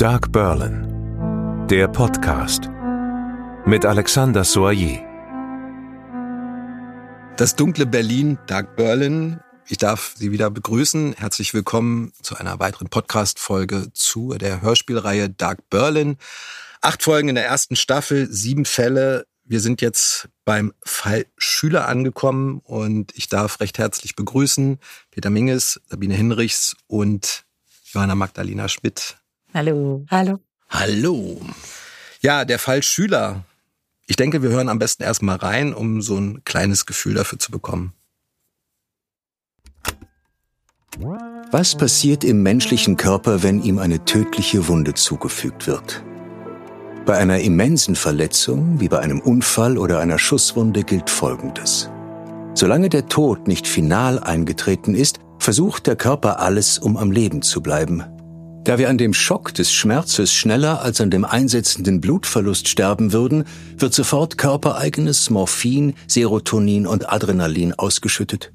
Dark Berlin, der Podcast mit Alexander Soyer. Das dunkle Berlin, Dark Berlin. Ich darf Sie wieder begrüßen. Herzlich willkommen zu einer weiteren Podcast-Folge zu der Hörspielreihe Dark Berlin. Acht Folgen in der ersten Staffel, sieben Fälle. Wir sind jetzt beim Fall Schüler angekommen und ich darf recht herzlich begrüßen Peter Minges, Sabine Hinrichs und Johanna Magdalena Schmidt. Hallo. Hallo. Hallo. Ja, der Fall Schüler. Ich denke, wir hören am besten erstmal rein, um so ein kleines Gefühl dafür zu bekommen. Was passiert im menschlichen Körper, wenn ihm eine tödliche Wunde zugefügt wird? Bei einer immensen Verletzung, wie bei einem Unfall oder einer Schusswunde, gilt Folgendes. Solange der Tod nicht final eingetreten ist, versucht der Körper alles, um am Leben zu bleiben. Da wir an dem Schock des Schmerzes schneller als an dem einsetzenden Blutverlust sterben würden, wird sofort körpereigenes Morphin, Serotonin und Adrenalin ausgeschüttet.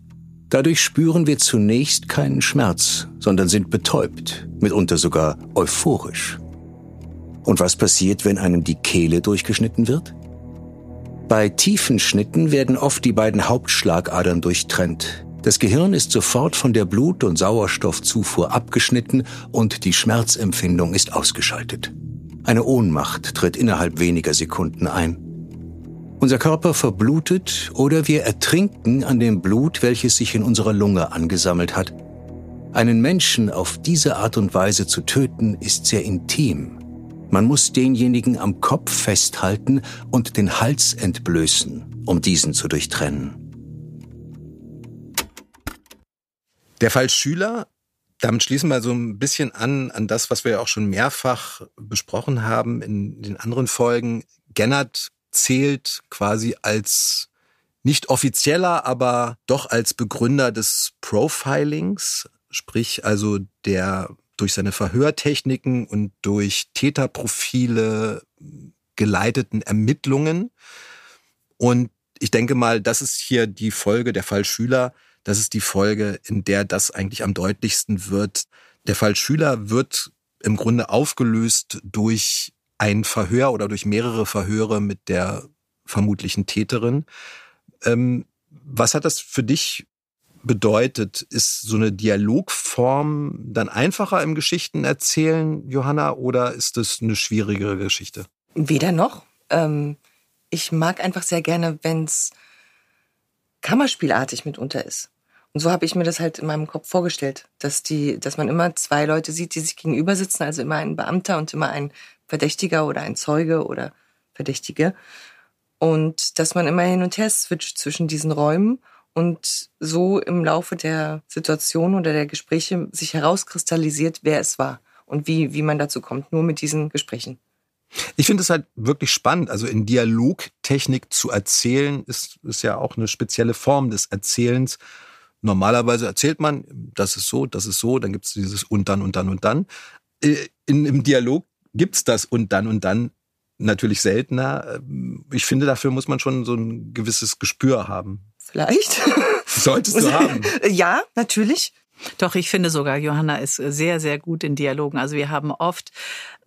Dadurch spüren wir zunächst keinen Schmerz, sondern sind betäubt, mitunter sogar euphorisch. Und was passiert, wenn einem die Kehle durchgeschnitten wird? Bei tiefen Schnitten werden oft die beiden Hauptschlagadern durchtrennt, das Gehirn ist sofort von der Blut- und Sauerstoffzufuhr abgeschnitten und die Schmerzempfindung ist ausgeschaltet. Eine Ohnmacht tritt innerhalb weniger Sekunden ein. Unser Körper verblutet oder wir ertrinken an dem Blut, welches sich in unserer Lunge angesammelt hat. Einen Menschen auf diese Art und Weise zu töten, ist sehr intim. Man muss denjenigen am Kopf festhalten und den Hals entblößen, um diesen zu durchtrennen. Der Fall Schüler, damit schließen wir so ein bisschen an, an das, was wir ja auch schon mehrfach besprochen haben in den anderen Folgen. Gennard zählt quasi als nicht offizieller, aber doch als Begründer des Profilings, sprich also der durch seine Verhörtechniken und durch Täterprofile geleiteten Ermittlungen. Und ich denke mal, das ist hier die Folge der Fall Schüler, das ist die Folge, in der das eigentlich am deutlichsten wird. Der Fall Schüler wird im Grunde aufgelöst durch ein Verhör oder durch mehrere Verhöre mit der vermutlichen Täterin. Ähm, was hat das für dich bedeutet? Ist so eine Dialogform dann einfacher im Geschichtenerzählen, Johanna, oder ist das eine schwierigere Geschichte? Weder noch. Ähm, ich mag einfach sehr gerne, wenn es kammerspielartig mitunter ist. Und so habe ich mir das halt in meinem Kopf vorgestellt, dass die, dass man immer zwei Leute sieht, die sich gegenüber sitzen, also immer ein Beamter und immer ein Verdächtiger oder ein Zeuge oder Verdächtige. Und dass man immer hin und her switcht zwischen diesen Räumen und so im Laufe der Situation oder der Gespräche sich herauskristallisiert, wer es war und wie, wie man dazu kommt, nur mit diesen Gesprächen. Ich finde es halt wirklich spannend. Also in Dialogtechnik zu erzählen, ist, ist ja auch eine spezielle Form des Erzählens. Normalerweise erzählt man, das ist so, das ist so, dann gibt es dieses und dann und dann und dann. Äh, in, Im Dialog gibt es das und dann und dann natürlich seltener. Ähm, ich finde, dafür muss man schon so ein gewisses Gespür haben. Vielleicht. Solltest du haben. Ja, natürlich. Doch, ich finde sogar, Johanna ist sehr, sehr gut in Dialogen. Also wir haben oft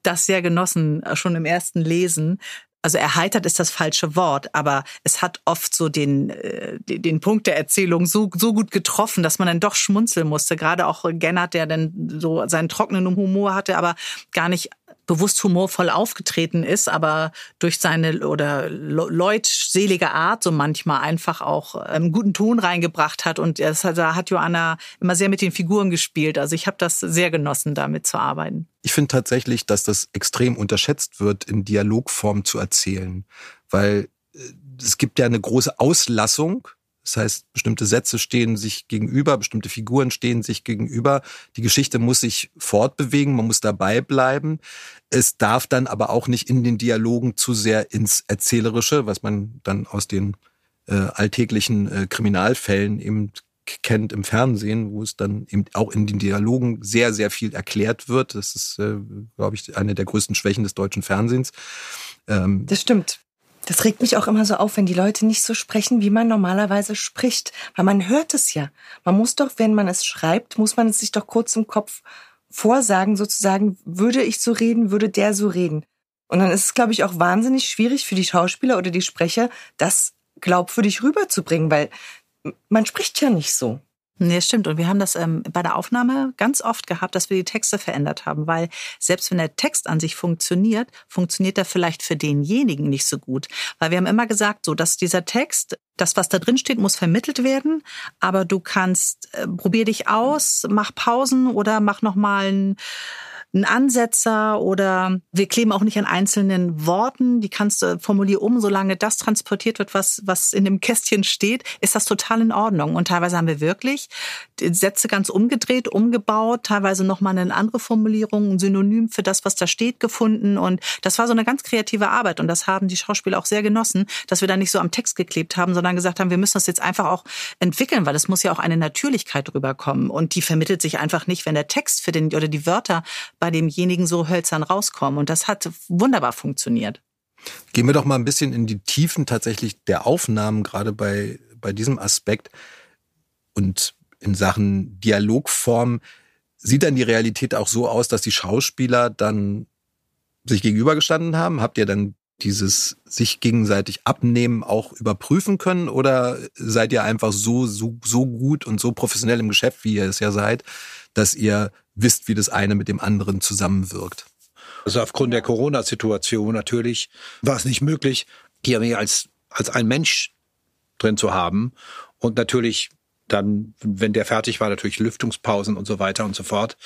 das sehr genossen, äh, schon im ersten Lesen, also erheitert ist das falsche Wort, aber es hat oft so den, äh, den Punkt der Erzählung so, so gut getroffen, dass man dann doch schmunzeln musste. Gerade auch Gennard, der dann so seinen trockenen Humor hatte, aber gar nicht bewusst humorvoll aufgetreten ist, aber durch seine oder leutselige Art so manchmal einfach auch einen ähm, guten Ton reingebracht hat. Und das, da hat Joanna immer sehr mit den Figuren gespielt. Also ich habe das sehr genossen, damit zu arbeiten. Ich finde tatsächlich, dass das extrem unterschätzt wird, in Dialogform zu erzählen, weil äh, es gibt ja eine große Auslassung das heißt, bestimmte Sätze stehen sich gegenüber, bestimmte Figuren stehen sich gegenüber. Die Geschichte muss sich fortbewegen, man muss dabei bleiben. Es darf dann aber auch nicht in den Dialogen zu sehr ins Erzählerische, was man dann aus den äh, alltäglichen äh, Kriminalfällen eben kennt im Fernsehen, wo es dann eben auch in den Dialogen sehr, sehr viel erklärt wird. Das ist, äh, glaube ich, eine der größten Schwächen des deutschen Fernsehens. Ähm, das stimmt. Das regt mich auch immer so auf, wenn die Leute nicht so sprechen, wie man normalerweise spricht. Weil man hört es ja. Man muss doch, wenn man es schreibt, muss man es sich doch kurz im Kopf vorsagen sozusagen, würde ich so reden, würde der so reden. Und dann ist es, glaube ich, auch wahnsinnig schwierig für die Schauspieler oder die Sprecher, das glaubwürdig rüberzubringen, weil man spricht ja nicht so. Nee, stimmt. Und wir haben das ähm, bei der Aufnahme ganz oft gehabt, dass wir die Texte verändert haben, weil selbst wenn der Text an sich funktioniert, funktioniert er vielleicht für denjenigen nicht so gut. Weil wir haben immer gesagt, so, dass dieser Text, das, was da drin steht, muss vermittelt werden, aber du kannst, äh, probier dich aus, mach Pausen oder mach nochmal ein ein Ansetzer oder wir kleben auch nicht an einzelnen Worten. Die kannst du formulieren um, solange das transportiert wird, was, was in dem Kästchen steht, ist das total in Ordnung. Und teilweise haben wir wirklich Sätze ganz umgedreht, umgebaut, teilweise nochmal eine andere Formulierung, ein Synonym für das, was da steht, gefunden. Und das war so eine ganz kreative Arbeit. Und das haben die Schauspieler auch sehr genossen, dass wir da nicht so am Text geklebt haben, sondern gesagt haben, wir müssen das jetzt einfach auch entwickeln, weil es muss ja auch eine Natürlichkeit rüberkommen. Und die vermittelt sich einfach nicht, wenn der Text für den oder die Wörter bei demjenigen so hölzern rauskommen. Und das hat wunderbar funktioniert. Gehen wir doch mal ein bisschen in die Tiefen tatsächlich der Aufnahmen, gerade bei, bei diesem Aspekt. Und in Sachen Dialogform sieht dann die Realität auch so aus, dass die Schauspieler dann sich gegenübergestanden haben? Habt ihr dann dieses sich gegenseitig abnehmen auch überprüfen können oder seid ihr einfach so, so, so gut und so professionell im Geschäft, wie ihr es ja seid, dass ihr wisst, wie das eine mit dem anderen zusammenwirkt. Also aufgrund der Corona-Situation natürlich war es nicht möglich, hier mehr als, als ein Mensch drin zu haben. Und natürlich dann, wenn der fertig war, natürlich Lüftungspausen und so weiter und so fort.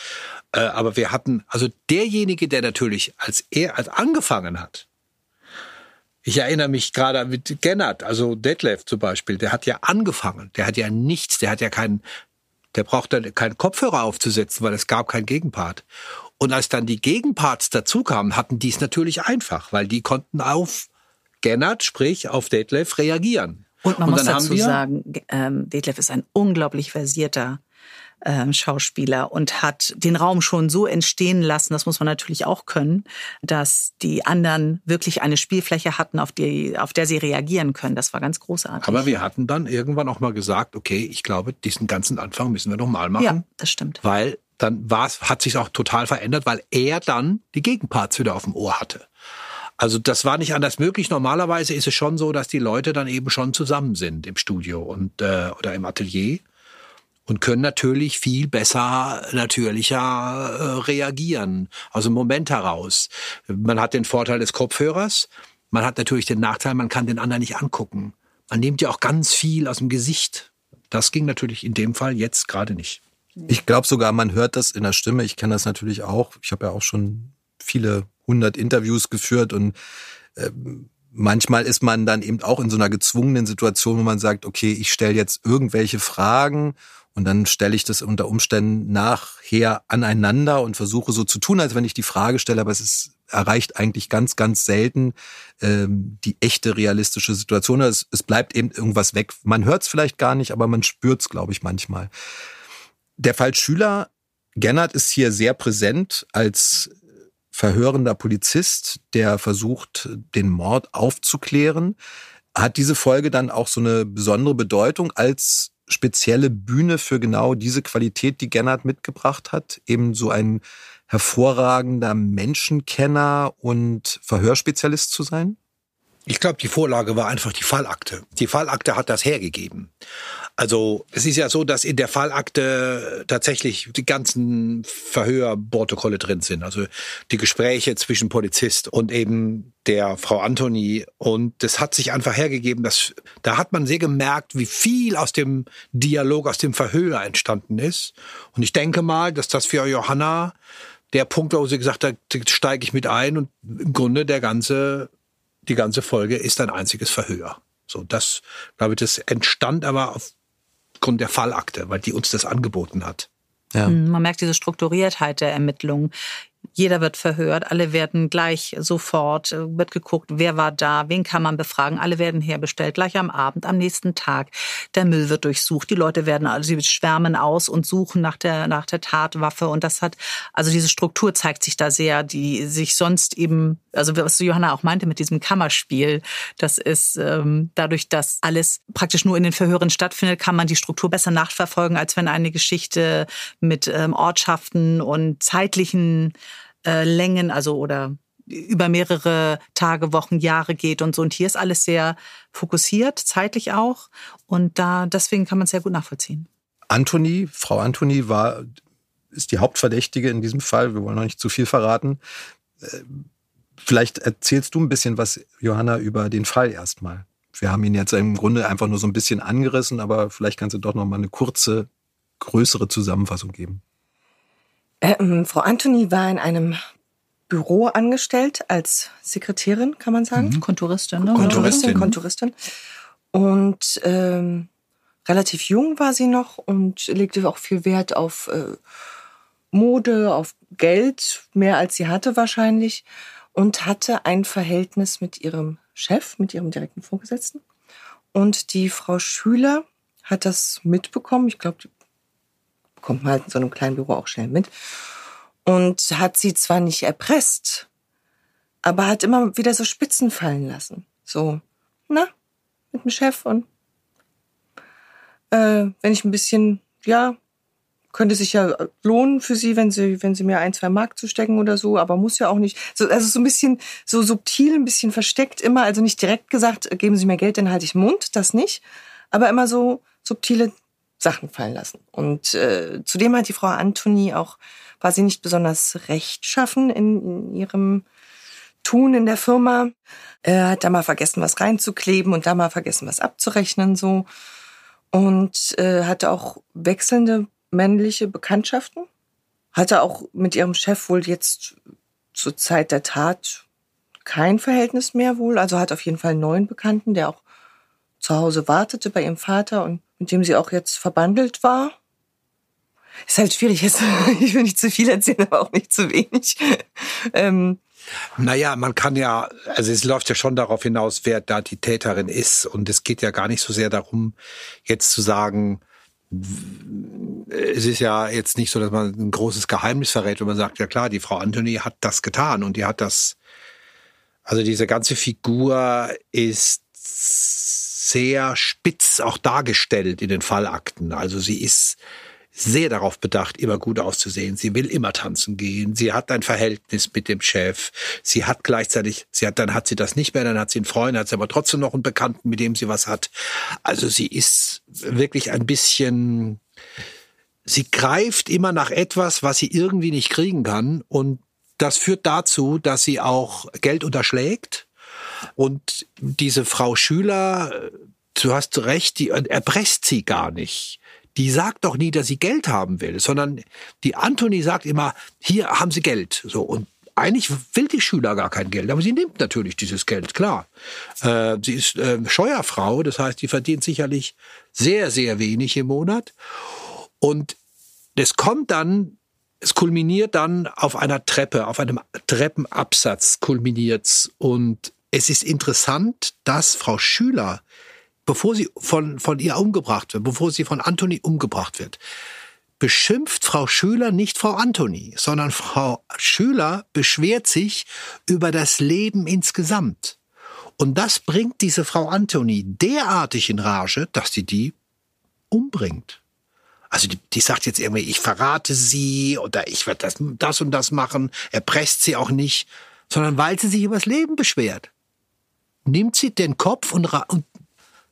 Äh, aber wir hatten, also derjenige, der natürlich, als er, als angefangen hat, ich erinnere mich gerade mit Gennard, also Detlef zum Beispiel, der hat ja angefangen, der hat ja nichts, der hat ja keinen der brauchte keinen Kopfhörer aufzusetzen, weil es gab keinen Gegenpart. Und als dann die Gegenparts dazukamen, hatten die es natürlich einfach, weil die konnten auf Gennard, sprich auf Detlef, reagieren. Und man und muss dazu sagen, ähm, Detlef ist ein unglaublich versierter Schauspieler und hat den Raum schon so entstehen lassen, das muss man natürlich auch können, dass die anderen wirklich eine Spielfläche hatten, auf, die, auf der sie reagieren können. Das war ganz großartig. Aber wir hatten dann irgendwann auch mal gesagt, okay, ich glaube, diesen ganzen Anfang müssen wir noch mal machen. Ja, das stimmt. Weil dann war's, hat sich auch total verändert, weil er dann die Gegenparts wieder auf dem Ohr hatte. Also das war nicht anders möglich. Normalerweise ist es schon so, dass die Leute dann eben schon zusammen sind im Studio und äh, oder im Atelier und können natürlich viel besser, natürlicher äh, reagieren, aus dem Moment heraus. Man hat den Vorteil des Kopfhörers, man hat natürlich den Nachteil, man kann den anderen nicht angucken. Man nimmt ja auch ganz viel aus dem Gesicht. Das ging natürlich in dem Fall jetzt gerade nicht. Ich glaube sogar, man hört das in der Stimme. Ich kenne das natürlich auch. Ich habe ja auch schon viele hundert Interviews geführt und äh, manchmal ist man dann eben auch in so einer gezwungenen Situation, wo man sagt, okay, ich stelle jetzt irgendwelche Fragen und dann stelle ich das unter Umständen nachher aneinander und versuche so zu tun, als wenn ich die Frage stelle, aber es ist, erreicht eigentlich ganz, ganz selten ähm, die echte realistische Situation. Es, es bleibt eben irgendwas weg. Man hört es vielleicht gar nicht, aber man spürt es, glaube ich, manchmal. Der Fall Schüler, Gennard ist hier sehr präsent als verhörender Polizist, der versucht, den Mord aufzuklären. Hat diese Folge dann auch so eine besondere Bedeutung als spezielle Bühne für genau diese Qualität, die Gennard mitgebracht hat. Eben so ein hervorragender Menschenkenner und Verhörspezialist zu sein? Ich glaube, die Vorlage war einfach die Fallakte. Die Fallakte hat das hergegeben. Also es ist ja so, dass in der Fallakte tatsächlich die ganzen Verhörprotokolle drin sind. Also die Gespräche zwischen Polizist und eben der Frau Anthony. Und das hat sich einfach hergegeben, dass da hat man sehr gemerkt, wie viel aus dem Dialog, aus dem Verhör entstanden ist. Und ich denke mal, dass das für Johanna der Punkt war, wo sie gesagt hat, steige ich mit ein und im Grunde der ganze die ganze Folge ist ein einziges Verhör. So, das, glaube ich, das entstand aber aufgrund der Fallakte, weil die uns das angeboten hat. Ja. Hm, man merkt diese Strukturiertheit der Ermittlungen. Jeder wird verhört, alle werden gleich sofort, äh, wird geguckt, wer war da, wen kann man befragen, alle werden herbestellt, gleich am Abend, am nächsten Tag. Der Müll wird durchsucht, die Leute werden, also sie schwärmen aus und suchen nach der, nach der Tatwaffe und das hat, also diese Struktur zeigt sich da sehr, die sich sonst eben, also was Johanna auch meinte mit diesem Kammerspiel, das ist ähm, dadurch, dass alles praktisch nur in den Verhören stattfindet, kann man die Struktur besser nachverfolgen, als wenn eine Geschichte mit ähm, Ortschaften und zeitlichen äh, Längen, also oder über mehrere Tage, Wochen, Jahre geht und so. Und hier ist alles sehr fokussiert, zeitlich auch. Und da deswegen kann man es sehr gut nachvollziehen. Anthony, Frau Anthony war, ist die Hauptverdächtige in diesem Fall. Wir wollen noch nicht zu viel verraten. Äh, vielleicht erzählst du ein bisschen was, Johanna, über den Fall erstmal. Wir haben ihn jetzt im Grunde einfach nur so ein bisschen angerissen, aber vielleicht kannst du doch noch mal eine kurze, größere Zusammenfassung geben. Ähm, Frau Anthony war in einem Büro angestellt als Sekretärin, kann man sagen. Mhm. Konturistin, ne? Konturistin, Konturistin. Und ähm, relativ jung war sie noch und legte auch viel Wert auf äh, Mode, auf Geld, mehr als sie hatte wahrscheinlich. Und hatte ein Verhältnis mit ihrem Chef, mit ihrem direkten Vorgesetzten. Und die Frau Schüler hat das mitbekommen. Ich glaube, die bekommt man halt in so einem kleinen Büro auch schnell mit. Und hat sie zwar nicht erpresst, aber hat immer wieder so Spitzen fallen lassen. So, na, mit dem Chef und äh, wenn ich ein bisschen, ja, könnte sich ja lohnen für sie, wenn sie, wenn sie mir ein, zwei Mark zustecken oder so, aber muss ja auch nicht. So, also so ein bisschen so subtil, ein bisschen versteckt immer, also nicht direkt gesagt, geben Sie mir Geld, dann halte ich Mund, das nicht, aber immer so subtile Sachen fallen lassen. Und äh, zudem hat die Frau Antoni auch, war sie nicht besonders rechtschaffen in, in ihrem Tun in der Firma. Er hat da mal vergessen, was reinzukleben und da mal vergessen, was abzurechnen so. Und äh, hatte auch wechselnde männliche Bekanntschaften. Hatte auch mit ihrem Chef wohl jetzt zur Zeit der Tat kein Verhältnis mehr wohl. Also hat auf jeden Fall einen neuen Bekannten, der auch zu Hause wartete bei ihrem Vater und mit dem sie auch jetzt verbandelt war. Ist halt schwierig, jetzt, ich will nicht zu viel erzählen, aber auch nicht zu wenig. Ähm, naja, man kann ja, also es läuft ja schon darauf hinaus, wer da die Täterin ist. Und es geht ja gar nicht so sehr darum, jetzt zu sagen, es ist ja jetzt nicht so, dass man ein großes Geheimnis verrät, wenn man sagt, ja klar, die Frau Anthony hat das getan und die hat das, also diese ganze Figur ist sehr spitz auch dargestellt in den Fallakten. Also sie ist sehr darauf bedacht, immer gut auszusehen. Sie will immer tanzen gehen. Sie hat ein Verhältnis mit dem Chef. Sie hat gleichzeitig, sie hat, dann hat sie das nicht mehr, dann hat sie einen Freund, hat sie aber trotzdem noch einen Bekannten, mit dem sie was hat. Also sie ist wirklich ein bisschen, sie greift immer nach etwas, was sie irgendwie nicht kriegen kann und das führt dazu, dass sie auch Geld unterschlägt und diese Frau Schüler, du hast recht, die erpresst sie gar nicht. Die sagt doch nie, dass sie Geld haben will, sondern die Anthony sagt immer, hier haben Sie Geld. So und eigentlich will die Schüler gar kein Geld, aber sie nimmt natürlich dieses Geld, klar. Äh, sie ist äh, Scheuerfrau, das heißt, die verdient sicherlich sehr, sehr wenig im Monat. Und es kommt dann, es kulminiert dann auf einer Treppe, auf einem Treppenabsatz kulminiert's. Und es ist interessant, dass Frau Schüler, bevor sie von, von ihr umgebracht wird, bevor sie von Antoni umgebracht wird, beschimpft Frau Schüler nicht Frau Antoni, sondern Frau Schüler beschwert sich über das Leben insgesamt. Und das bringt diese Frau Antoni derartig in Rage, dass sie die umbringt. Also die, die sagt jetzt irgendwie, ich verrate sie oder ich werde das, das und das machen, erpresst sie auch nicht, sondern weil sie sich über das Leben beschwert nimmt sie den Kopf und, und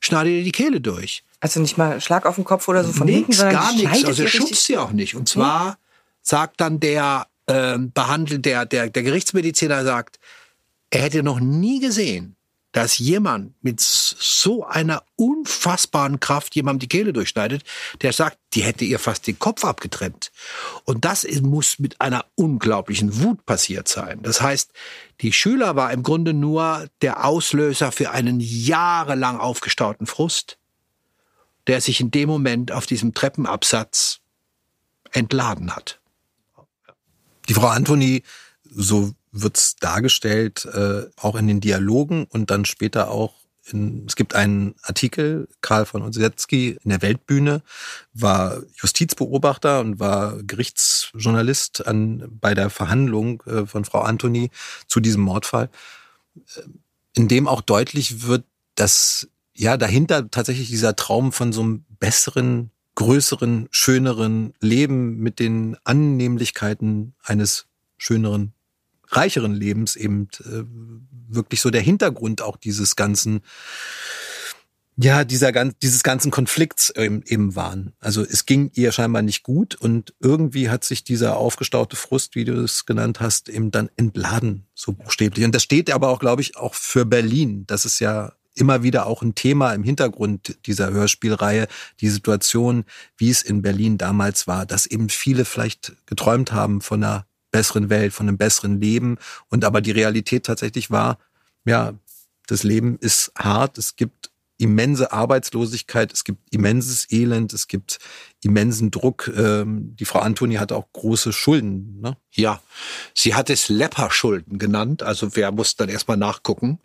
schneidet ihr die Kehle durch. Also nicht mal Schlag auf den Kopf oder so von nix, hinten, sondern gar nichts. Also er schubst sie auch nicht. Und zwar ja. sagt dann der äh, behandelt der, der der Gerichtsmediziner sagt, er hätte noch nie gesehen, dass jemand mit so einer unfassbaren Kraft jemandem die Kehle durchschneidet, der sagt, die hätte ihr fast den Kopf abgetrennt. Und das muss mit einer unglaublichen Wut passiert sein. Das heißt, die Schüler war im Grunde nur der Auslöser für einen jahrelang aufgestauten Frust, der sich in dem Moment auf diesem Treppenabsatz entladen hat. Die Frau Antoni so wird's dargestellt, äh, auch in den Dialogen und dann später auch in, es gibt einen Artikel, Karl von Osetzky in der Weltbühne, war Justizbeobachter und war Gerichtsjournalist an, bei der Verhandlung äh, von Frau Antoni zu diesem Mordfall, äh, in dem auch deutlich wird, dass ja dahinter tatsächlich dieser Traum von so einem besseren, größeren, schöneren Leben mit den Annehmlichkeiten eines schöneren reicheren Lebens eben äh, wirklich so der Hintergrund auch dieses ganzen ja, dieser ganz, dieses ganzen Konflikts eben, eben waren. Also es ging ihr scheinbar nicht gut und irgendwie hat sich dieser aufgestaute Frust, wie du es genannt hast, eben dann entladen, so buchstäblich. Und das steht aber auch, glaube ich, auch für Berlin. Das ist ja immer wieder auch ein Thema im Hintergrund dieser Hörspielreihe, die Situation, wie es in Berlin damals war, dass eben viele vielleicht geträumt haben von einer besseren Welt, von einem besseren Leben. Und aber die Realität tatsächlich war, ja, das Leben ist hart, es gibt immense Arbeitslosigkeit, es gibt immenses Elend, es gibt immensen Druck. Ähm, die Frau Antoni hat auch große Schulden. Ne? Ja, sie hat es Lepperschulden genannt. Also wer muss dann erstmal nachgucken.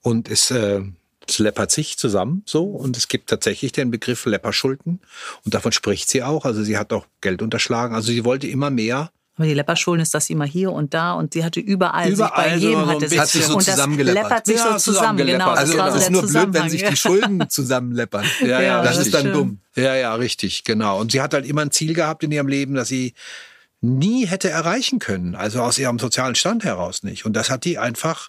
Und es, äh, es läppert sich zusammen so. Und es gibt tatsächlich den Begriff Lepperschulden. Und davon spricht sie auch. Also sie hat auch Geld unterschlagen. Also sie wollte immer mehr aber die Lepperschulden ist das immer hier und da und sie hatte überall, überall bei jedem so hatte sich hat sich so und das zusammengeleppert. sich Ja, so zusammen, genau. Das Also so es ist nur blöd, wenn sich die Schulden zusammenleppern. Ja, ja, das das ist dann dumm. Ja, ja, richtig, genau. Und sie hat halt immer ein Ziel gehabt in ihrem Leben, das sie nie hätte erreichen können. Also aus ihrem sozialen Stand heraus nicht. Und das hat die einfach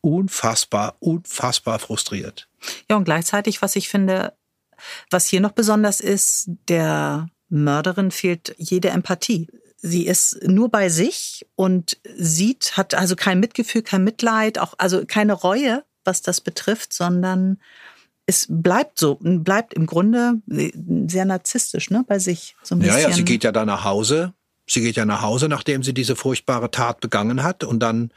unfassbar, unfassbar frustriert. Ja, und gleichzeitig, was ich finde, was hier noch besonders ist, der Mörderin fehlt jede Empathie. Sie ist nur bei sich und sieht, hat also kein Mitgefühl, kein Mitleid, auch also keine Reue, was das betrifft, sondern es bleibt so, bleibt im Grunde sehr narzisstisch, ne, bei sich so ein Ja, bisschen. ja, sie geht ja da nach Hause. Sie geht ja nach Hause, nachdem sie diese furchtbare Tat begangen hat. Und dann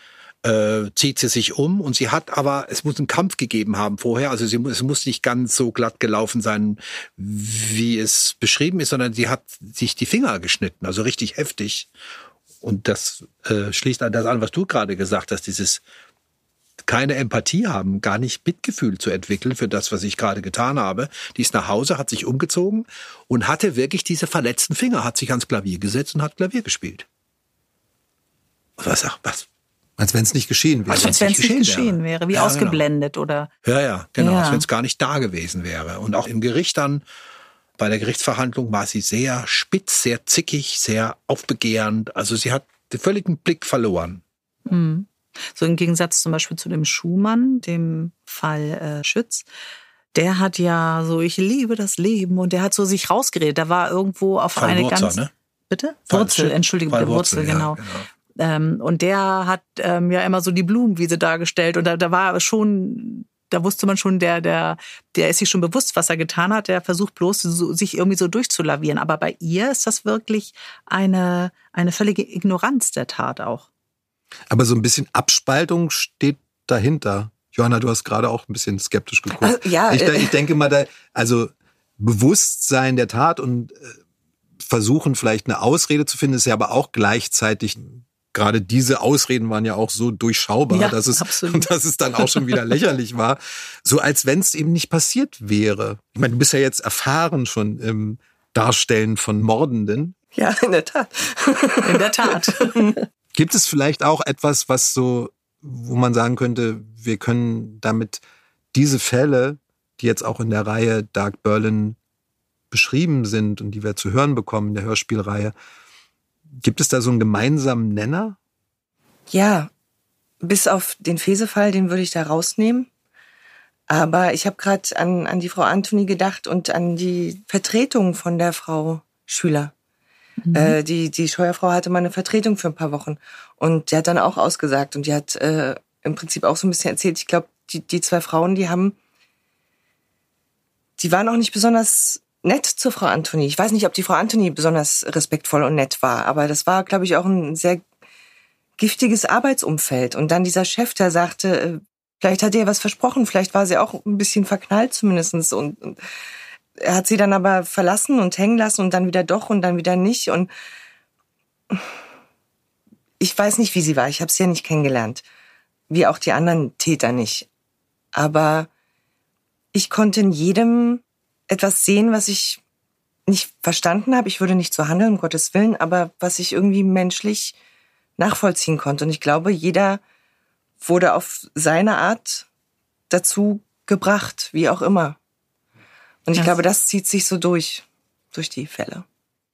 äh, zieht sie sich um. Und sie hat aber, es muss einen Kampf gegeben haben vorher. Also sie, es muss nicht ganz so glatt gelaufen sein, wie es beschrieben ist, sondern sie hat sich die Finger geschnitten. Also richtig heftig. Und das äh, schließt an das an, was du gerade gesagt hast, dieses keine Empathie haben, gar nicht Mitgefühl zu entwickeln für das, was ich gerade getan habe. Die ist nach Hause, hat sich umgezogen und hatte wirklich diese verletzten Finger, hat sich ans Klavier gesetzt und hat Klavier gespielt. Was, was? Als wenn es nicht geschehen wäre. Als als wenn es nicht geschehen geschehen wäre. wäre, wie Ja, genau. ausgeblendet oder Ja, ja, genau, Ja. als wenn es gar nicht da gewesen wäre. Und auch im Gericht dann, bei der Gerichtsverhandlung war sie sehr spitz, sehr zickig, sehr aufbegehrend. Also sie hat den völligen Blick verloren. Hm. So im Gegensatz zum Beispiel zu dem Schumann, dem Fall äh, Schütz. Der hat ja so, ich liebe das Leben und der hat so sich rausgeredet. Da war irgendwo auf Fall eine Wurzer, ganz. ne? Bitte? Fall Wurzel. Entschuldigung, Fall der Wurzel, ja, genau. Ähm, und der hat ähm, ja immer so die Blumenwiese dargestellt und da, da war schon, da wusste man schon, der, der, der ist sich schon bewusst, was er getan hat. Der versucht bloß, so, sich irgendwie so durchzulavieren. Aber bei ihr ist das wirklich eine, eine völlige Ignoranz der Tat auch. Aber so ein bisschen Abspaltung steht dahinter. Johanna, du hast gerade auch ein bisschen skeptisch geguckt. Also, ja, ich, äh, ich denke mal, da, also Bewusstsein der Tat und äh, versuchen vielleicht eine Ausrede zu finden, ist ja aber auch gleichzeitig gerade diese Ausreden waren ja auch so durchschaubar, Ja, dass es absolut. dass es dann auch schon wieder lächerlich war, so als wenn es eben nicht passiert wäre. Ich meine, du bist ja jetzt erfahren schon im Darstellen von Mordenden. Ja, in der Tat. In der Tat. Gibt es vielleicht auch etwas, was so, wo man sagen könnte, wir können damit diese Fälle, die jetzt auch in der Reihe Dark Berlin beschrieben sind und die wir zu hören bekommen in der Hörspielreihe, gibt es da so einen gemeinsamen Nenner? Ja, bis auf den Fesefall, den würde ich da rausnehmen. Aber ich habe gerade an, an die Frau Anthony gedacht und an die Vertretung von der Frau Schüler. Äh, die, die Scheuerfrau hatte mal eine Vertretung für ein paar Wochen. Und die hat dann auch ausgesagt und die hat äh, im Prinzip auch so ein bisschen erzählt, ich glaube, die, die zwei Frauen, die haben, die waren auch nicht besonders nett zur Frau Anthony. Ich weiß nicht, ob die Frau Anthony besonders respektvoll und nett war, aber das war, glaube ich, auch ein sehr giftiges Arbeitsumfeld. Und dann dieser Chef, der sagte, äh, vielleicht hat ihr was versprochen, vielleicht war sie auch ein bisschen verknallt zumindestens und, und er hat sie dann aber verlassen und hängen lassen und dann wieder doch und dann wieder nicht. Und ich weiß nicht, wie sie war. Ich habe sie ja nicht kennengelernt. Wie auch die anderen Täter nicht. Aber ich konnte in jedem etwas sehen, was ich nicht verstanden habe. Ich würde nicht so handeln, um Gottes Willen, aber was ich irgendwie menschlich nachvollziehen konnte. Und ich glaube, jeder wurde auf seine Art dazu gebracht, wie auch immer. Und ich ja. glaube, das zieht sich so durch, durch die Fälle.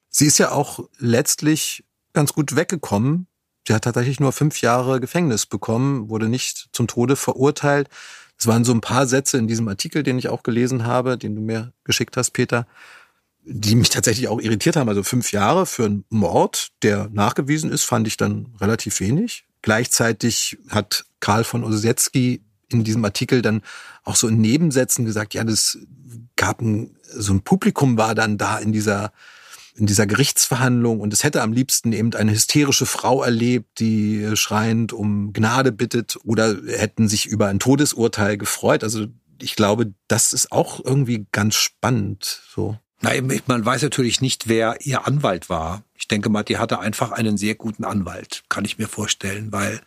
Sie ist ja auch letztlich ganz gut weggekommen. Sie hat tatsächlich nur fünf Jahre Gefängnis bekommen, wurde nicht zum Tode verurteilt. Es waren so ein paar Sätze in diesem Artikel, den ich auch gelesen habe, den du mir geschickt hast, Peter, die mich tatsächlich auch irritiert haben. Also fünf Jahre für einen Mord, der nachgewiesen ist, fand ich dann relativ wenig. Gleichzeitig hat Karl von Osetzky in diesem Artikel dann auch so in Nebensätzen gesagt, ja, das gab ein, so ein Publikum war dann da in dieser in dieser Gerichtsverhandlung und es hätte am liebsten eben eine hysterische Frau erlebt, die schreiend um Gnade bittet oder hätten sich über ein Todesurteil gefreut. Also ich glaube, das ist auch irgendwie ganz spannend, so. Na, man weiß natürlich nicht, wer ihr Anwalt war. Ich denke mal, die hatte einfach einen sehr guten Anwalt, kann ich mir vorstellen, weil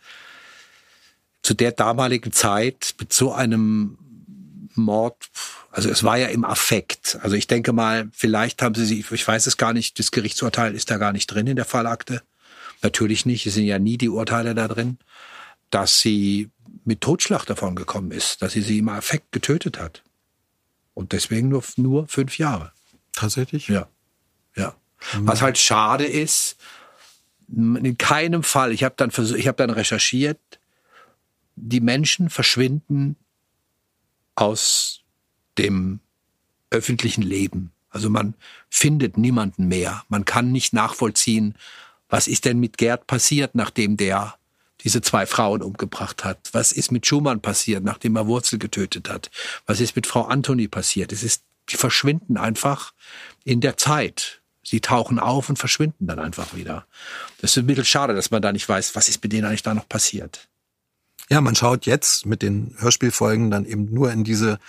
zu der damaligen Zeit mit so einem Mord, also es war ja im Affekt. Also ich denke mal, vielleicht haben sie sie, ich weiß es gar nicht, das Gerichtsurteil ist da gar nicht drin in der Fallakte. Natürlich nicht, es sind ja nie die Urteile da drin, dass sie mit Totschlag davon gekommen ist, dass sie sie im Affekt getötet hat. Und deswegen nur, nur fünf Jahre. Tatsächlich? Ja. Ja. Mhm. Was halt schade ist, in keinem Fall, ich habe dann ich habe dann recherchiert, die Menschen verschwinden aus dem öffentlichen Leben. Also man findet niemanden mehr. Man kann nicht nachvollziehen, was ist denn mit Gerd passiert, nachdem der diese zwei Frauen umgebracht hat? Was ist mit Schumann passiert, nachdem er Wurzel getötet hat? Was ist mit Frau Anthony passiert? Es ist, die verschwinden einfach in der Zeit. Sie tauchen auf und verschwinden dann einfach wieder. Das ist ein bisschen schade, dass man da nicht weiß, was ist mit denen eigentlich da noch passiert. Ja, man schaut jetzt mit den Hörspielfolgen dann eben nur in diese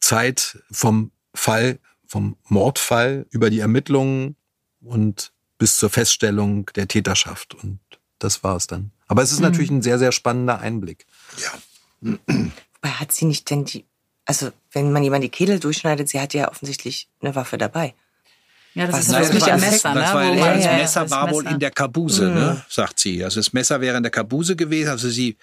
Zeit vom Fall, vom Mordfall über die Ermittlungen und bis zur Feststellung der Täterschaft. Und das war es dann. Aber es ist mhm. natürlich ein sehr, sehr spannender Einblick. Ja. Wobei hat sie nicht denn die, also wenn man jemand die Kehle durchschneidet, sie hat ja offensichtlich eine Waffe dabei. Ja, das Was ist das nicht am Messer, ne? Das, war, ja, das Messer ja, war das wohl Messer. in der Kabuse, ne? mhm. ne? sagt sie. Also das Messer wäre in der Kabuse gewesen. Also sie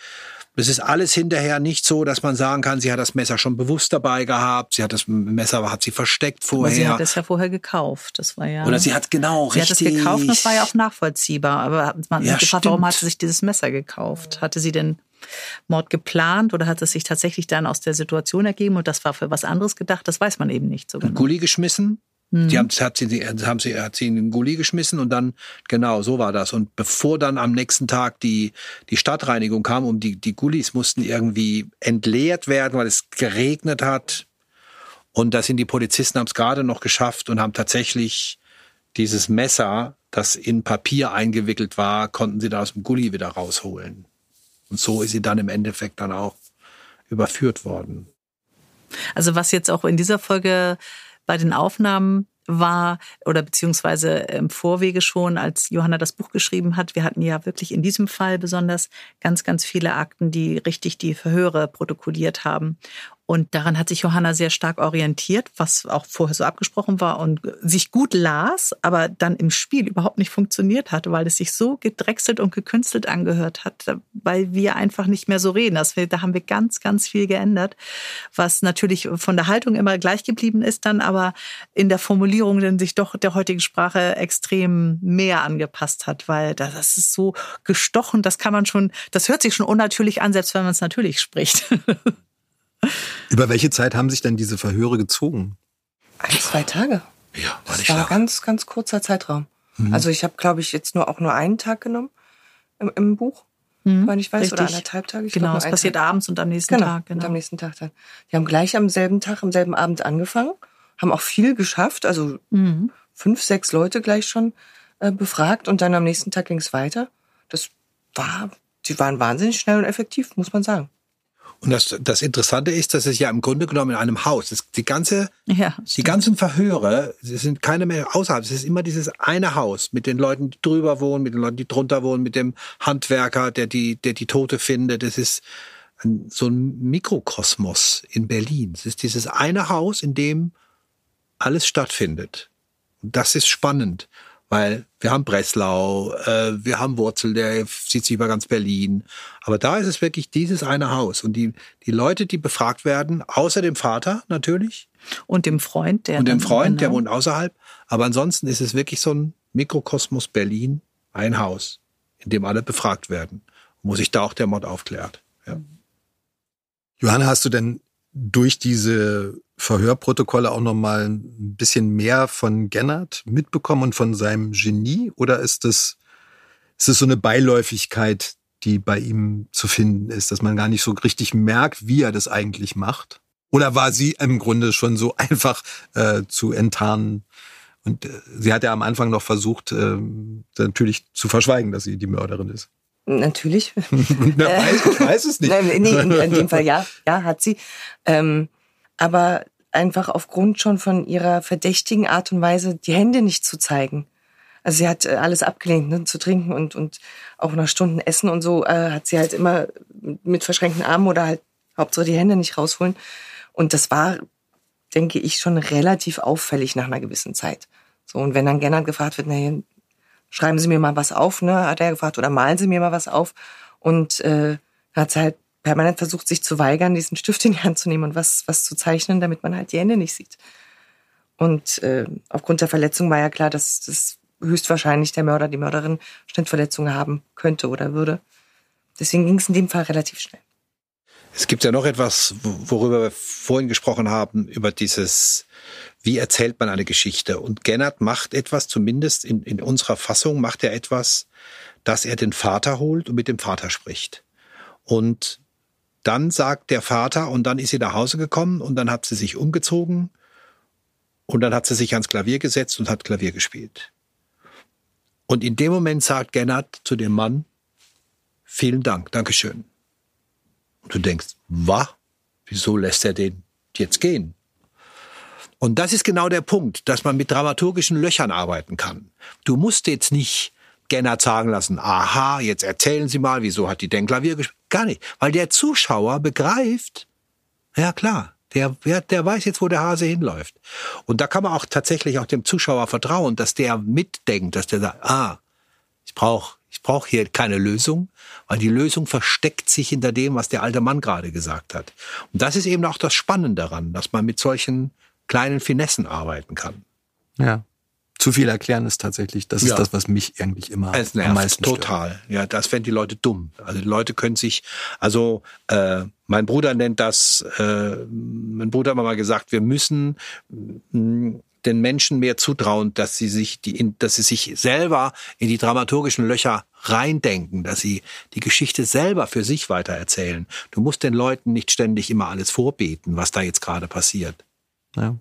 es ist alles hinterher nicht so, dass man sagen kann, sie hat das Messer schon bewusst dabei gehabt, sie hat das Messer hat sie versteckt vorher. Aber sie hat es ja vorher gekauft, das war ja. Oder sie hat genau sie richtig. Sie hat es gekauft, das war ja auch nachvollziehbar. Aber man ja, gefragt, warum hat sie sich dieses Messer gekauft? Hatte sie den Mord geplant oder hat es sich tatsächlich dann aus der Situation ergeben und das war für was anderes gedacht? Das weiß man eben nicht so genau. Gully geschmissen, Mhm. Die haben, hat sie, haben sie, hat sie in den Gully geschmissen und dann, genau, so war das. Und bevor dann am nächsten Tag die, die Stadtreinigung kam, um die, die Gullis mussten irgendwie entleert werden, weil es geregnet hat. Und da sind die Polizisten haben es gerade noch geschafft und haben tatsächlich dieses Messer, das in Papier eingewickelt war, konnten sie da aus dem Gully wieder rausholen. Und so ist sie dann im Endeffekt dann auch überführt worden. Also was jetzt auch in dieser Folge bei den Aufnahmen war oder beziehungsweise im Vorwege schon, als Johanna das Buch geschrieben hat. Wir hatten ja wirklich in diesem Fall besonders ganz, ganz viele Akten, die richtig die Verhöre protokolliert haben. Und daran hat sich Johanna sehr stark orientiert, was auch vorher so abgesprochen war und sich gut las, aber dann im Spiel überhaupt nicht funktioniert hatte, weil es sich so gedrechselt und gekünstelt angehört hat, weil wir einfach nicht mehr so reden. Das, da haben wir ganz, ganz viel geändert, was natürlich von der Haltung immer gleich geblieben ist, dann aber in der Formulierung dann sich doch der heutigen Sprache extrem mehr angepasst hat, weil das ist so gestochen, das kann man schon, das hört sich schon unnatürlich an, selbst wenn man es natürlich spricht. Über welche Zeit haben sich denn diese Verhöre gezogen? Ein, zwei Tage. Ja, war das nicht war lang. ganz, ganz kurzer Zeitraum. Mhm. Also ich habe, glaube ich, jetzt nur auch nur einen Tag genommen im, im Buch. Mhm, weil ich weiß, Richtig. oder anderthalb Tage. Ich genau, es passiert Tag. abends und am nächsten genau, Tag. Genau, und am nächsten Tag dann. Die haben gleich am selben Tag, am selben Abend angefangen, haben auch viel geschafft, also mhm. fünf, sechs Leute gleich schon äh, befragt und dann am nächsten Tag ging es weiter. Das war, die waren wahnsinnig schnell und effektiv, muss man sagen. Und das, das Interessante ist, dass es ja im Grunde genommen in einem Haus, das, die ganze, Ja, die ganzen Verhöre, es sind keine mehr außerhalb, es ist immer dieses eine Haus mit den Leuten, die drüber wohnen, mit den Leuten, die drunter wohnen, mit dem Handwerker, der die, der die Tote findet. Es ist ein, so ein Mikrokosmos in Berlin. Es ist dieses eine Haus, in dem alles stattfindet. Und das ist spannend, weil wir haben Breslau, äh, wir haben Wurzel, der zieht sich über ganz Berlin. Aber da ist es wirklich dieses eine Haus. Und die, die Leute, die befragt werden, außer dem Vater natürlich Und dem Freund, der und dem Freund, der genau. wohnt außerhalb. Aber ansonsten ist es wirklich so ein Mikrokosmos Berlin, ein Haus, in dem alle befragt werden, wo sich da auch der Mord aufklärt. Ja. Johanna, hast du denn durch diese Verhörprotokolle auch noch mal ein bisschen mehr von Gennard mitbekommen und von seinem Genie? Oder ist das, ist das so eine Beiläufigkeit, die bei ihm zu finden ist, dass man gar nicht so richtig merkt, wie er das eigentlich macht? Oder war sie im Grunde schon so einfach äh, zu enttarnen? Und äh, sie hat ja am Anfang noch versucht, äh, natürlich zu verschweigen, dass sie die Mörderin ist. Natürlich. Na, weiß, ich weiß es nicht. Nein, nee, in, dem Fall ja, ja, hat sie. Ähm, aber einfach aufgrund schon von ihrer verdächtigen Art und Weise, die Hände nicht zu zeigen. Also sie hat äh, alles abgelehnt, ne, zu trinken und, und auch nach Stunden Essen und so äh, hat sie halt immer mit verschränkten Armen oder halt Hauptsache die Hände nicht rausholen. Und das war, denke ich, schon relativ auffällig nach einer gewissen Zeit. So, und wenn dann Gennard gefragt wird, na, schreiben Sie mir mal was auf, ne, hat er gefragt, oder malen Sie mir mal was auf. Und äh, hat halt permanent versucht, sich zu weigern, diesen Stift in die Hand zu nehmen und was, was zu zeichnen, damit man halt die Hände nicht sieht. Und äh, aufgrund der Verletzung war ja klar, dass das höchstwahrscheinlich der Mörder, die Mörderin Schnittverletzungen haben könnte oder würde. Deswegen ging es in dem Fall relativ schnell. Es gibt ja noch etwas, worüber wir vorhin gesprochen haben, über dieses, wie erzählt man eine Geschichte. Und Gennard macht etwas, zumindest in, in unserer Fassung, macht er etwas, dass er den Vater holt und mit dem Vater spricht. Und dann sagt der Vater, und dann ist sie nach Hause gekommen und dann hat sie sich umgezogen und dann hat sie sich ans Klavier gesetzt und hat Klavier gespielt. Und in dem Moment sagt Gennard zu dem Mann, vielen Dank, Dankeschön. Und du denkst, was? Wieso lässt er den jetzt gehen? Und das ist genau der Punkt, dass man mit dramaturgischen Löchern arbeiten kann. Du musst jetzt nicht Gennard sagen lassen, aha, jetzt erzählen Sie mal, wieso hat die denn Klavier gespielt? Gar nicht. Weil der Zuschauer begreift, ja klar, der, der, der weiß jetzt, wo der Hase hinläuft. Und da kann man auch tatsächlich auch dem Zuschauer vertrauen, dass der mitdenkt, dass der sagt, ah, ich brauche ich brauch hier keine Lösung, weil die Lösung versteckt sich hinter dem, was der alte Mann gerade gesagt hat. Und das ist eben auch das Spannende daran, dass man mit solchen kleinen Finessen arbeiten kann. Ja. Zu viel erklären ist tatsächlich, das ist Ja. das, was mich eigentlich immer Es am nervt meisten stört. total. Ja, das fänden die Leute dumm. Also die Leute können sich, also äh, mein Bruder nennt das, äh, mein Bruder hat mal gesagt, wir müssen mh, den Menschen mehr zutrauen, dass sie sich die, in, dass sie sich selber in die dramaturgischen Löcher reindenken, dass sie die Geschichte selber für sich weitererzählen. Du musst den Leuten nicht ständig immer alles vorbeten, was da jetzt gerade passiert. Ja.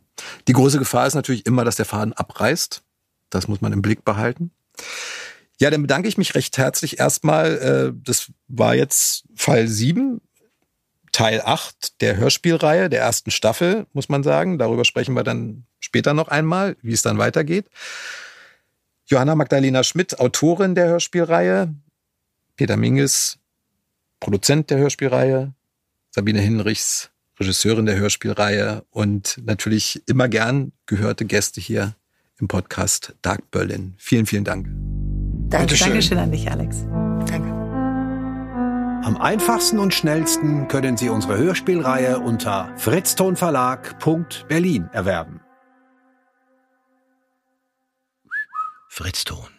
Die große Gefahr ist natürlich immer, dass der Faden abreißt. Das muss man im Blick behalten. Ja, dann bedanke ich mich recht herzlich erstmal. Äh, das war jetzt Fall 7, Teil 8 der Hörspielreihe, der ersten Staffel, muss man sagen. Darüber sprechen wir dann später noch einmal, wie es dann weitergeht. Johanna Magdalena Schmidt, Autorin der Hörspielreihe. Peter Minges, Produzent der Hörspielreihe. Sabine Hinrichs, Regisseurin der Hörspielreihe und natürlich immer gern gehörte Gäste hier im Podcast Dark Berlin. Vielen, vielen Dank. Danke. Dankeschön an dich, Alex. Danke. Am einfachsten und schnellsten können Sie unsere Hörspielreihe unter fritztonverlag.berlin erwerben. Fritzton.